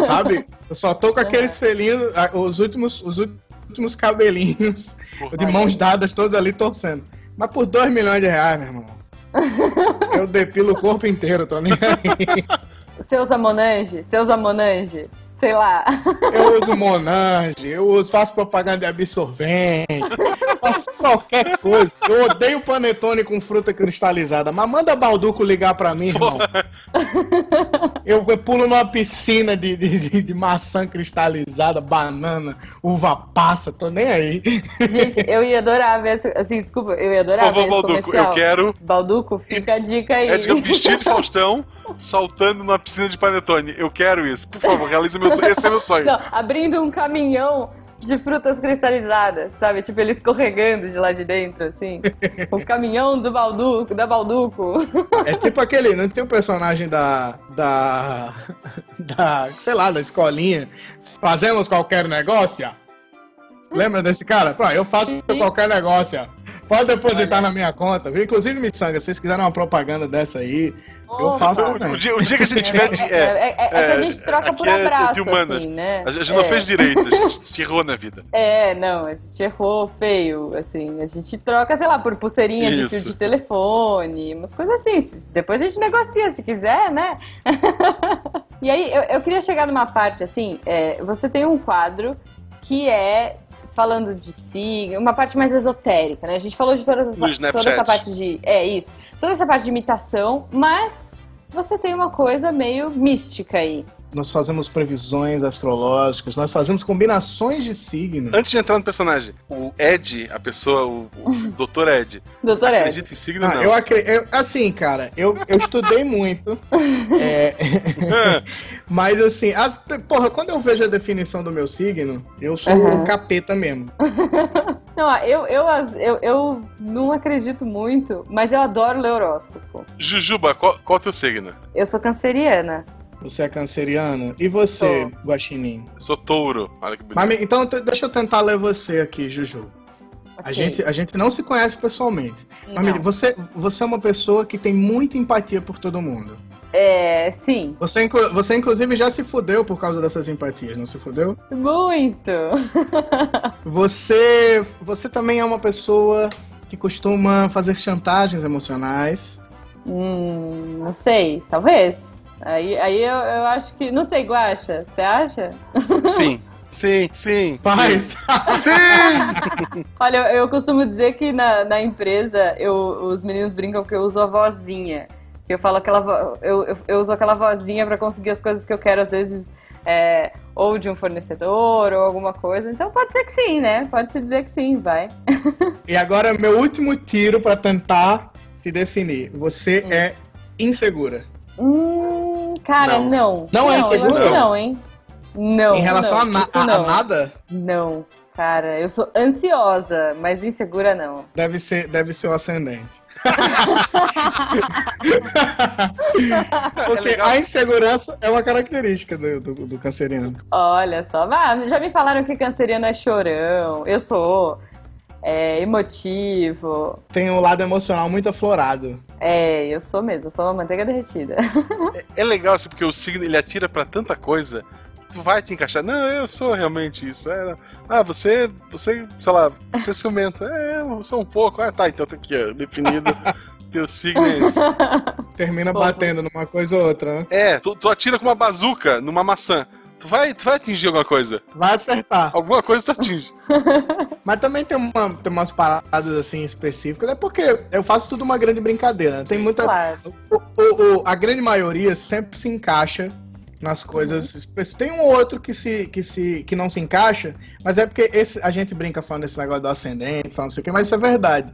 Sabe? Eu só tô com aqueles felinhos, os últimos, os últimos cabelinhos de mãos dadas todos ali torcendo. Mas por 2 milhões de reais, meu irmão. Eu depilo o corpo inteiro, tô nem aí. Seus Amonange, seus Amonange. Sei lá. Eu uso Monange, eu uso, faço propaganda de absorvente, faço qualquer coisa. Eu odeio panetone com fruta cristalizada, mas manda Balduco ligar pra mim, irmão. Eu, eu pulo numa piscina de, de, de- de maçã cristalizada, banana, uva passa, tô nem aí. Gente, eu ia adorar ver, esse- assim, desculpa, eu ia Por adorar ver favor, esse Balduco, comercial. eu quero. Balduco, fica a dica aí. É de vestido de Faustão saltando numa piscina de panetone. Eu quero isso. Por favor, realize meu sonho. Esse é meu sonho. Não, abrindo um caminhão de frutas cristalizadas, sabe? Tipo, ele escorregando de lá de dentro, assim. o caminhão do Balduco, da Balduco. É tipo aquele, não tem o personagem da. da. da. sei lá, da escolinha. Fazemos qualquer negócio? Lembra desse cara? Pô, eu faço qualquer negócio. Pode depositar na minha conta. Inclusive, Missanga, se vocês quiserem uma propaganda dessa aí, eu faço O, também. o dia, o dia que a gente tiver de. É, É, é- é- é que a gente troca por é de abraço, humanas. assim, né? A gente não É. fez direito, a gente errou na vida. É, não, a gente errou feio, assim. A gente troca, sei lá, por pulseirinha de fio de telefone, umas coisas assim. Depois a gente negocia, se quiser, né? e aí, eu, eu queria chegar numa parte, assim, é, você tem um quadro que é falando de signo, uma parte mais esotérica, né? A gente falou de todas essa, toda essa parte de... É, isso. Toda essa parte de imitação, mas você tem uma coisa meio mística aí. Nós fazemos previsões astrológicas, nós fazemos combinações de signos. Antes de entrar no personagem, o Ed, a pessoa, o, o Dr. Ed, Doutor Ed. acredita em signo Ah, não? eu acredito. Assim, cara, eu, eu estudei muito. é, mas assim, as- porra, quando eu vejo a definição do meu signo, eu sou Aham. um capeta mesmo. Não, eu, eu, eu, eu não acredito muito, mas eu adoro ler horóscopo. Jujuba, qual, qual é o teu signo? Eu sou canceriana. Você é canceriano? E você, Guaxinim? Sou touro. Olha que bonito. Mas, então, deixa eu tentar ler você aqui, Juju. A, Ok. gente, a gente não se conhece pessoalmente. Mas, Não. você, você é uma pessoa que tem muita empatia por todo mundo. É, sim, Você, inclu- você inclusive, já se fudeu por causa dessas empatias, não se fudeu? muito. Você, você também é uma pessoa que costuma fazer chantagens emocionais. Hum, não sei, talvez. Aí, aí eu, eu acho que. Não sei, Guaxa, você acha? Sim, sim, sim. Paz! Sim! Olha, eu, eu costumo dizer que na, na empresa eu, os meninos brincam que eu uso a vozinha. Que eu falo aquela vo- eu, eu, eu uso aquela vozinha pra conseguir as coisas que eu quero, às vezes, é, ou de um fornecedor ou alguma coisa. Então pode ser que sim, né? Pode se dizer que sim, vai. e agora, meu último tiro pra tentar se definir. Você Hum. é insegura. Hum, cara, Não. não. Não é Eu acho insegura? que não, hein? Não. em relação não, a, na- isso a- a não. nada, Não, cara, eu sou ansiosa, mas insegura não. deve ser, deve ser o ascendente. É Porque a insegurança é uma característica do, do, do canceriano. Olha só, ah, já me falaram que canceriano é chorão. Eu sou é, emotivo. Tem um lado emocional muito aflorado. É, eu sou mesmo, eu sou uma manteiga derretida. É legal assim, porque o signo ele atira pra tanta coisa. que Tu vai te encaixar. Não, eu sou realmente isso. É, ah, você, você, sei lá, você é ciumento. É, eu sou um pouco. Ah, tá, então tá aqui, ó, definido. Teu signo é esse. Termina Pô, batendo numa coisa ou outra, né? É, tu, tu atira com uma bazuca numa maçã. Tu vai, tu vai atingir alguma coisa. Vai acertar. Alguma coisa tu atinge. Mas também tem, uma, tem umas paradas assim específicas. É porque eu faço tudo uma grande brincadeira. né? Tem muita. Claro. o- o- o- a grande maioria sempre se encaixa nas coisas. específicas. Tem um ou outro que, se, que, se, que não se encaixa, mas é porque esse, a gente brinca falando desse negócio do ascendente, falando não sei o que, mas isso é verdade.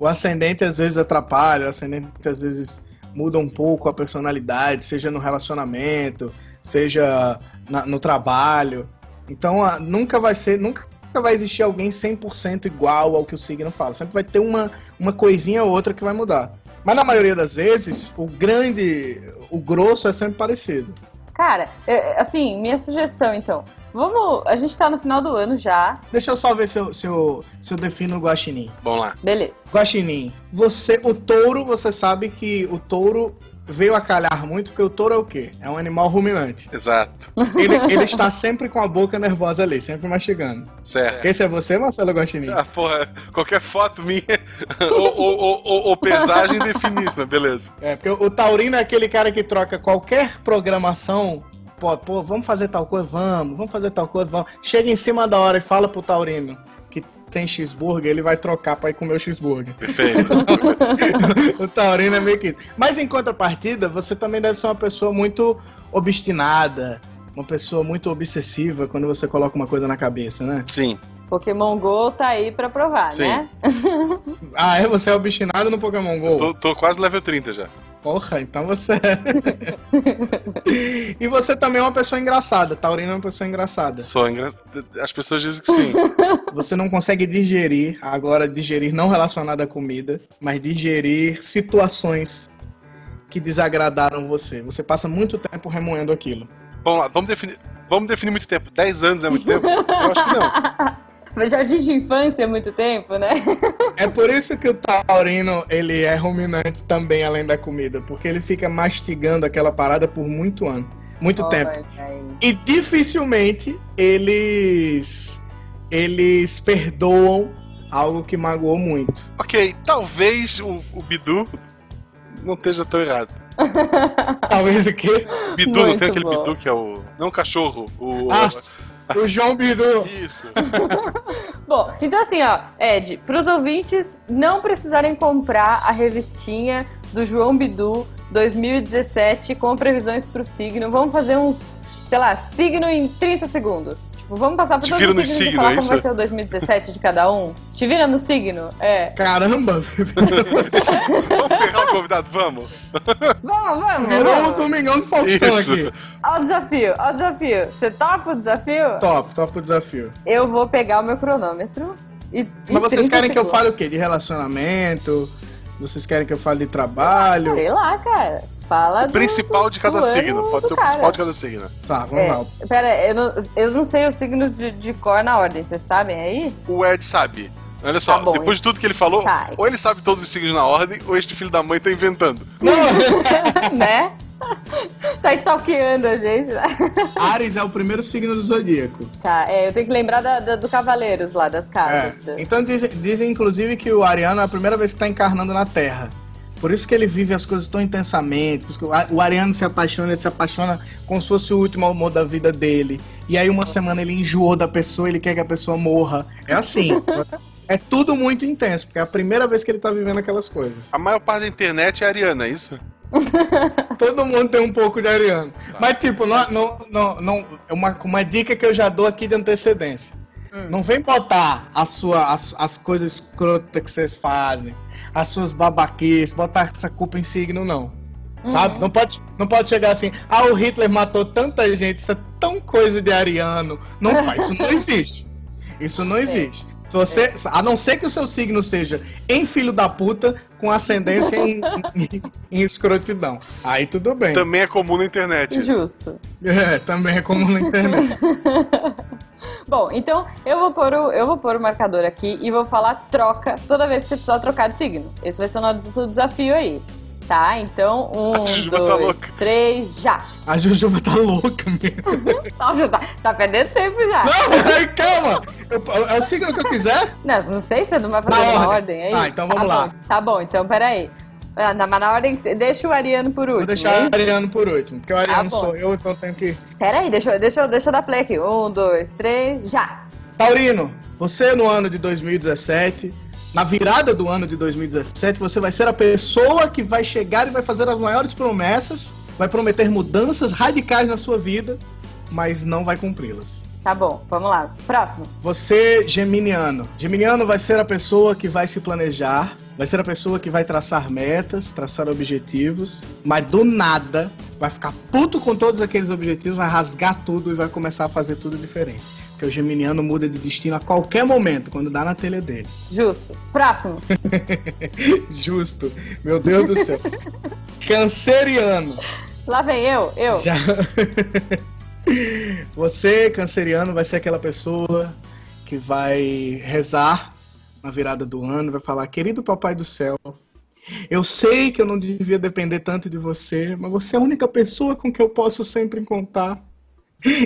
O ascendente às vezes atrapalha, o ascendente às vezes muda um pouco a personalidade, seja no relacionamento, seja na- no trabalho. Então a- nunca vai ser, nunca vai existir alguém 100% igual ao que o signo fala. Sempre vai ter uma, uma coisinha ou outra que vai mudar. Mas na maioria das vezes, o grande, o grosso é sempre parecido. Cara, é, assim, minha sugestão então. Vamos. A gente tá no final do ano já. Deixa eu só ver se eu, se eu, se eu defino o guaxinim. Vamos lá. Beleza. Guaxinim, você, o touro, você sabe que o touro veio a calhar muito, porque o touro é o quê? É um animal ruminante. Exato. Ele, ele está sempre com a boca nervosa ali, sempre mastigando. Certo. Esse é você, Marcelo Guaxinim? Ah, porra, qualquer foto minha ou, ou, ou, ou- pesagem define isso, mas beleza. É, porque o, taurino é aquele cara que troca qualquer programação pô, pô, vamos fazer tal coisa, vamos, vamos fazer tal coisa, vamos. Chega em cima da hora e fala pro Taurino tem cheeseburger, ele vai trocar pra ir comer o cheeseburger. Perfeito. o Taurino é meio que isso. Mas em contrapartida, você também deve ser uma pessoa muito obstinada, uma pessoa muito obsessiva quando você coloca uma coisa na cabeça, né? Sim. Pokémon GO tá aí pra provar, Sim. né? Ah, é? Você é obstinado no Pokémon GO? Tô, tô quase level 30 já. Porra, então você é. e você também é uma pessoa engraçada. Taurino é uma pessoa engraçada. Só engra... As pessoas dizem que sim. Você não consegue digerir, agora digerir não relacionado à comida, mas digerir situações que desagradaram você. Você passa muito tempo remoendo aquilo. Vamos lá, vamos definir. Vamos definir muito tempo. 10 anos é muito tempo? Eu acho que não. Foi jardim de infância há muito tempo, né? É por isso que o taurino, ele é ruminante também, além da comida, porque ele fica mastigando aquela parada por muito ano, muito tempo. Olha aí. E dificilmente eles eles perdoam algo que magoou muito. Ok, talvez o, o Bidu não esteja tão errado. Talvez o quê? Bidu, não Muito tem aquele bom. Bidu que é o. Não o cachorro, o. Ah. O João Bidu. Isso. Bom, então assim, ó, Ed, pros ouvintes não precisarem comprar a revistinha do João Bidu 2017 com previsões pro signo, vamos fazer uns, sei lá, signo em 30 segundos. Tipo, vamos passar por Te todos vira os no signos e signo, falar é como vai ser o 2017 de cada um. Te vira no signo? É. Caramba! vamos pegar o convidado, vamos. Vamos, vamos, Virou o vamos. Domingão do Faustão Isso. aqui. Ó o desafio, ó o desafio. Você topa o desafio? Top, top o desafio. Eu vou pegar o meu cronômetro e. Mas e vocês 30 querem que eu segundos. fale o quê? De relacionamento? Vocês querem que eu fale de trabalho? Sei lá, cara. Fala O principal de cada do signo. Pode do ser o principal de cada signo. Tá, vamos É, lá. pera, eu não, eu não sei os signos de, de cor na ordem, vocês sabem aí? O Ed sabe. Olha só, Tá bom, depois de tudo que ele falou, Tá. ou ele sabe todos os signos na ordem, ou este filho da mãe tá inventando. né? tá stalkeando a gente. né? Ares é o primeiro signo do zodíaco. Tá, é, eu tenho que lembrar da, da- do Cavaleiros lá, das É. casas. do- Então dizem, dizem, inclusive que o Ariano é a primeira vez que está encarnando na Terra. Por isso que ele vive as coisas tão intensamente. o Ariano se apaixona, ele se apaixona como se fosse o último amor da vida dele. E aí uma semana ele enjoou da pessoa, ele quer que a pessoa morra. É assim. é tudo muito intenso, porque é a primeira vez que ele tá vivendo aquelas coisas. A maior parte da internet é ariana, é isso? Todo mundo tem um pouco de Ariano. Mas, tipo, não, não, não, não, é uma, uma dica que eu já dou aqui de antecedência. Hum. Não vem botar a sua, as, as coisas escrotas que vocês fazem, as suas babaquices, botar essa culpa em signo, não. Sabe? Uhum. Não, pode, não pode chegar assim, ah, o Hitler matou tanta gente, isso é tão coisa de ariano. Não faz, isso não existe. Isso não existe. Se você, a não ser que o seu signo seja em filho da puta com ascendência em, em, em escrotidão. Aí tudo bem. Também é comum na internet. isso. Justo. É, também é comum na internet. Bom, então eu vou, pôr o, eu vou pôr o marcador aqui e vou falar troca toda vez que você precisar trocar de signo. Esse vai ser o nosso desafio aí. Tá? Então, um, A Jujuba tá dois, louca. três, já. A Jujuba tá louca mesmo. Nossa, tá, tá perdendo tempo já. Não, calma! Eu- É o signo que eu quiser? Não, não sei se não vai fazer Na uma ordem. ordem aí. Tá, então vamos Tá lá. bom, Tá bom, então peraí. Ah, mas na ordem que você- Deixa o Ariano por último. Vou deixar é o? Ariano por último, porque o Ariano bom. sou eu, então eu tenho que. Peraí, deixa, eu- deixa, eu- deixa eu dar play aqui. Um, dois, três, já. Taurino, você no ano de 2017, na virada do ano de 2017, você vai ser a pessoa que vai chegar e vai fazer as maiores promessas, vai prometer mudanças radicais na sua vida, mas não vai cumpri-las. Tá bom, vamos lá. Próximo. Você, Geminiano. Geminiano vai ser a pessoa que vai se planejar, vai ser a pessoa que vai traçar metas, traçar objetivos, mas do nada vai ficar puto com todos aqueles objetivos, vai rasgar tudo e vai começar a fazer tudo diferente. Porque o Geminiano muda de destino a qualquer momento, quando dá na telha dele. Justo. Próximo. Justo. Meu Deus do céu. Canceriano. Lá vem eu, eu. Já. Você, canceriano, vai ser aquela pessoa que vai rezar na virada do ano, vai falar: Querido Papai do Céu, eu sei que eu não devia depender tanto de você, mas você é a única pessoa com que eu posso sempre contar.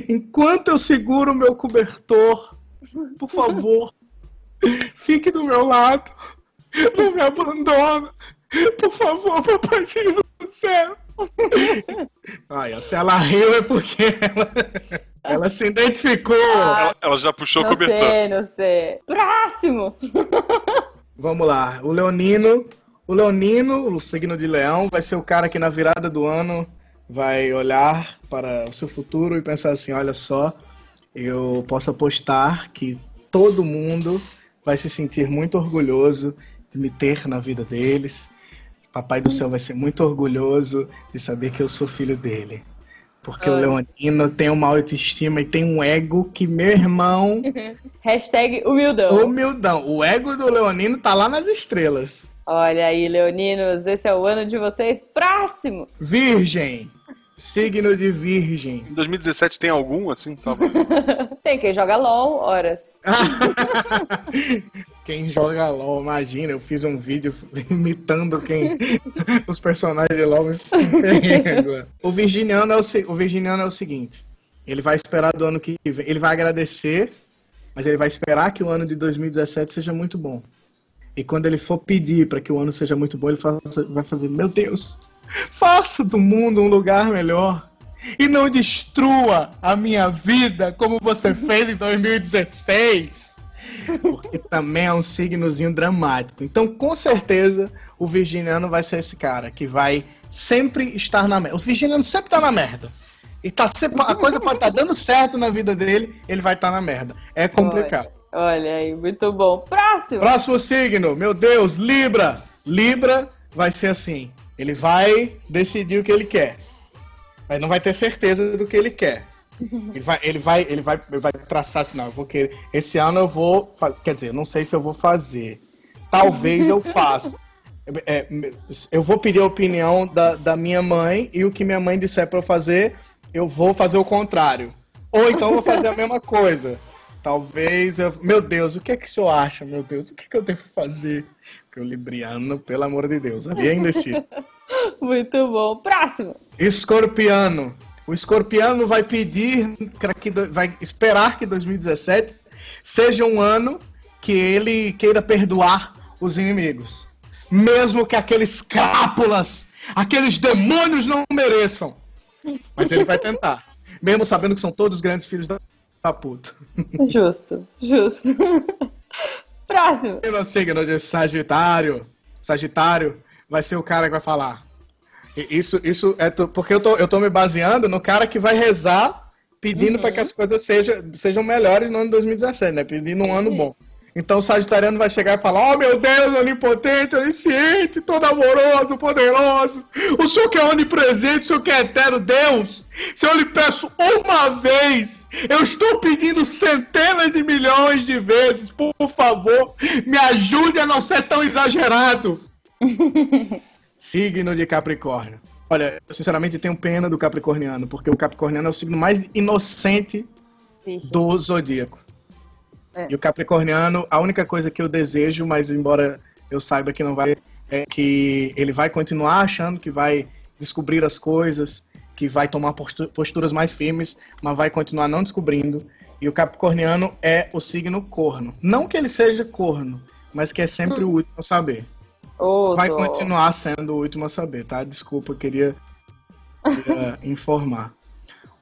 Enquanto eu seguro o meu cobertor, por favor, fique do meu lado. Não me abandona. Por favor, papaizinho do céu. Olha, se ela riu é porque ela, ela se identificou. Ela, ela já puxou o Não cobertor. sei, não sei. Próximo! Vamos lá, o Leonino. O Leonino, o signo de leão, vai ser o cara que na virada do ano vai olhar para o seu futuro e pensar assim: olha só, eu posso apostar que todo mundo vai se sentir muito orgulhoso de me ter na vida deles. Papai do céu vai ser muito orgulhoso de saber que eu sou filho dele. Porque o. Leonino tem uma autoestima e tem um ego que, meu irmão, Hashtag humildão. humildão. O ego do Leonino tá lá nas estrelas. Olha aí, leoninos, esse é o ano de vocês. Próximo! Virgem. Signo de Virgem. Em 2017 tem algum, assim, só pra... Tem quem joga LOL, horas. Quem joga LOL, imagina, eu fiz um vídeo imitando quem os personagens de LOL. O virginiano é o, o virginiano é o seguinte, ele vai esperar do ano que vem, ele vai agradecer, mas ele vai esperar que o ano de 2017 seja muito bom. E quando ele for pedir para que o ano seja muito bom, ele faça- vai fazer, meu Deus, faça do mundo um lugar melhor. E não destrua a minha vida como você fez em 2016 porque também é um signozinho dramático. Então, com certeza, o virginiano vai ser esse cara que vai sempre estar na merda. O virginiano sempre tá na merda. E tá sempre, a coisa pode estar dando certo na vida dele, ele vai estar na merda. É complicado. Olha aí, muito bom. Próximo! Próximo signo, meu Deus, Libra. Libra vai ser assim. Ele vai decidir o que ele quer. Mas não vai ter certeza do que ele quer. Ele vai, ele vai, ele vai, ele vai traçar assim, não, eu vou querer. Esse ano eu vou fazer. Quer dizer, não sei se eu vou fazer. Talvez eu faça. É, eu vou pedir a opinião da, da minha mãe e o que minha mãe disser pra eu fazer, eu vou fazer o contrário. Ou então eu vou fazer a mesma coisa. Talvez eu. Meu Deus, o que é que o senhor acha, meu Deus? O que, é que eu devo fazer? Porque o Libriano, pelo amor de Deus, ali é indeciso. Muito bom. Próximo! Escorpiano. O escorpiano vai pedir, que vai esperar que 2017 seja um ano que ele queira perdoar os inimigos. Mesmo que aqueles cápulas, aqueles demônios não mereçam. Mas ele vai tentar. Mesmo sabendo que são todos grandes filhos da, da puta. Justo, justo. Próximo! E no signo de Sagitário, Sagitário vai ser o cara que vai falar. Isso, isso é tu- porque eu tô, eu tô me baseando no cara que vai rezar pedindo Uhum. para que as coisas sejam, sejam melhores no ano de 2017, né? Pedindo um ano bom. Então o Sagitariano vai chegar e falar: Oh meu Deus, onipotente, onisciente, todo amoroso, poderoso. O Senhor que é onipresente, o Senhor que é eterno Deus. Se eu lhe peço uma vez, eu estou pedindo centenas de milhões de vezes. Por favor, me ajude a não ser tão exagerado. Signo de Capricórnio. Olha, eu sinceramente tenho pena do Capricorniano, porque o Capricorniano é o signo mais inocente Vixe. do zodíaco. É. E o Capricorniano, a única coisa que eu desejo, mas embora eu saiba que não vai, é que ele vai continuar achando que vai descobrir as coisas, que vai tomar postu- posturas mais firmes, mas vai continuar não descobrindo. E o Capricorniano é o signo corno. Não que ele seja corno, mas que é sempre o último a saber. Ô, Vai continuar sendo o último a saber, tá? Desculpa, eu queria, queria informar.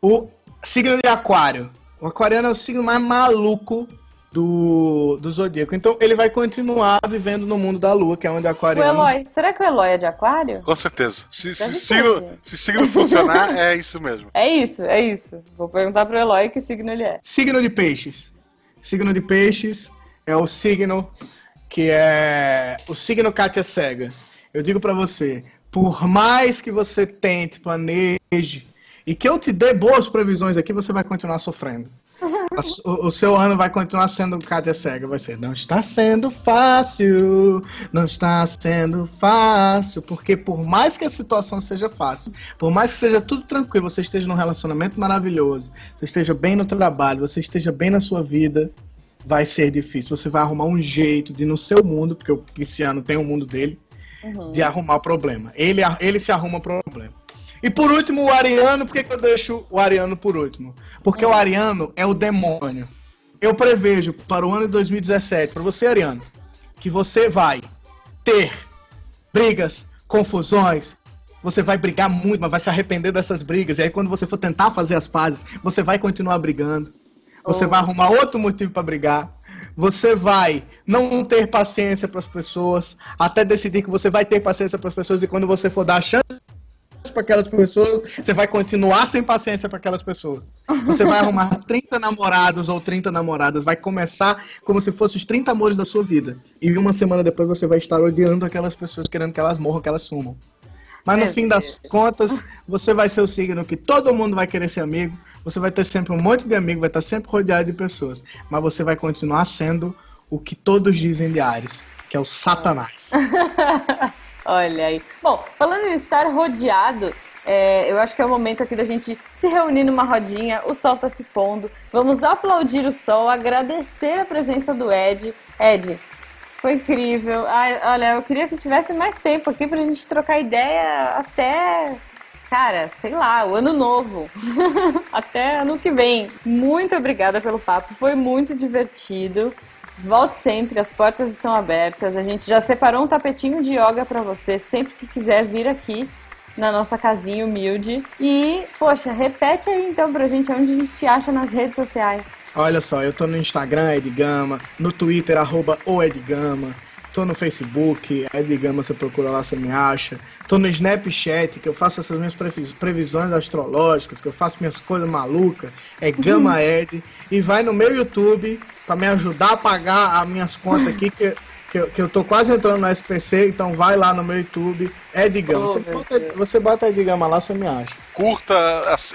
O signo de Aquário. O aquariano é o signo mais maluco do, do zodíaco. Então ele vai continuar vivendo no mundo da lua, que é onde o O. Eloy. Será que o Eloy é de aquário? Com certeza. Se, se, signo, se signo funcionar, é isso mesmo. É isso, é isso. Vou perguntar pro Eloy que signo ele é. Signo de peixes. Signo de peixes é o signo que é o signo Kátia Cega. Eu digo pra você, por mais que você tente, planeje e que eu te dê boas previsões aqui, você vai continuar sofrendo. O, o seu ano vai continuar sendo Kátia Cega. Vai ser, não está sendo fácil, não está sendo fácil, porque por mais que a situação seja fácil, por mais que seja tudo tranquilo, você esteja num relacionamento maravilhoso, você esteja bem no trabalho, você esteja bem na sua vida, vai ser difícil. Você vai arrumar um jeito de, no seu mundo, porque o pisciano tem o mundo dele, Uhum. de arrumar problema. Ele, ele se arruma problema. E por último, o Ariano, por que, que eu deixo o Ariano por último? Porque o Ariano é o demônio. Eu prevejo para o ano de 2017, para você, Ariano, que você vai ter brigas, confusões, você vai brigar muito, mas vai se arrepender dessas brigas. E aí, quando você for tentar fazer as pazes, você vai continuar brigando. Você oh. vai arrumar outro motivo para brigar. Você vai não ter paciência para as pessoas, até decidir que você vai ter paciência para as pessoas e quando você for dar a chance para aquelas pessoas, você vai continuar sem paciência para aquelas pessoas. Você vai arrumar 30 namorados ou 30 namoradas, vai começar como se fossem os 30 amores da sua vida. E uma semana depois você vai estar odiando aquelas pessoas, querendo que elas morram, que elas sumam. Mas no fim das contas, você vai ser o signo que todo mundo vai querer ser amigo, você vai ter sempre um monte de amigos, vai estar sempre rodeado de pessoas, mas você vai continuar sendo o que todos dizem de Ares, que é o Satanás. Olha aí. Bom, falando em estar rodeado, é, eu acho que é o momento aqui da gente se reunir numa rodinha, o sol está se pondo, vamos aplaudir o sol, agradecer a presença do Ed. Ed, foi incrível. Ai, olha, eu queria que tivesse mais tempo aqui pra gente trocar ideia até cara, sei lá, o ano novo. Até ano que vem. Muito obrigada pelo papo, foi muito divertido. Volte sempre, as portas estão abertas. A gente já separou um tapetinho de yoga para você, sempre que quiser vir aqui na nossa casinha humilde. E, poxa, repete aí então pra gente onde a gente te acha nas redes sociais. Olha só, eu tô no Instagram, Edgama, no Twitter, arroba o Edgama, tô no Facebook, Edgama, você procura lá, você me acha. Tô no Snapchat, que eu faço essas minhas previsões astrológicas, que eu faço minhas coisas malucas, é Gama Ed. E vai no meu YouTube para me ajudar a pagar as minhas contas aqui, que, que, que, eu tô quase entrando no SPC, então vai lá no meu YouTube, Ed Gama. Oh, você, bota, você bota Ed Gama lá, você me acha. Curta,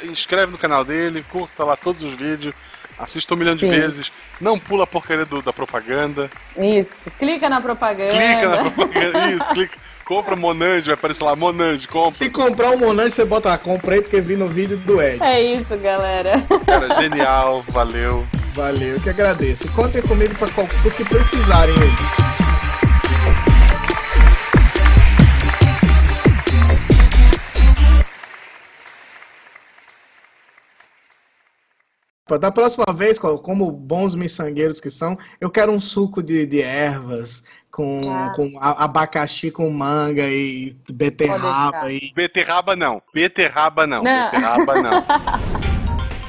inscreve no canal dele, curta lá todos os vídeos. Assista um milhão Sim. de vezes. Não pula a porcaria do, da propaganda. Isso. Clica na propaganda. Clica na propaganda. Isso, clica. Compra Monange, vai aparecer lá, Monange, compra. Se comprar um Monange, você bota lá, comprei porque vi no vídeo do Ed. É isso, galera. Cara, genial, valeu. Valeu, eu que agradeço. Contem comigo para o que precisarem aí. Da próxima vez, como bons miçangueiros que são, eu quero um suco de, de ervas com, ah. com abacaxi com manga e beterraba. E... Beterraba não. Beterraba não. não. Beterraba não.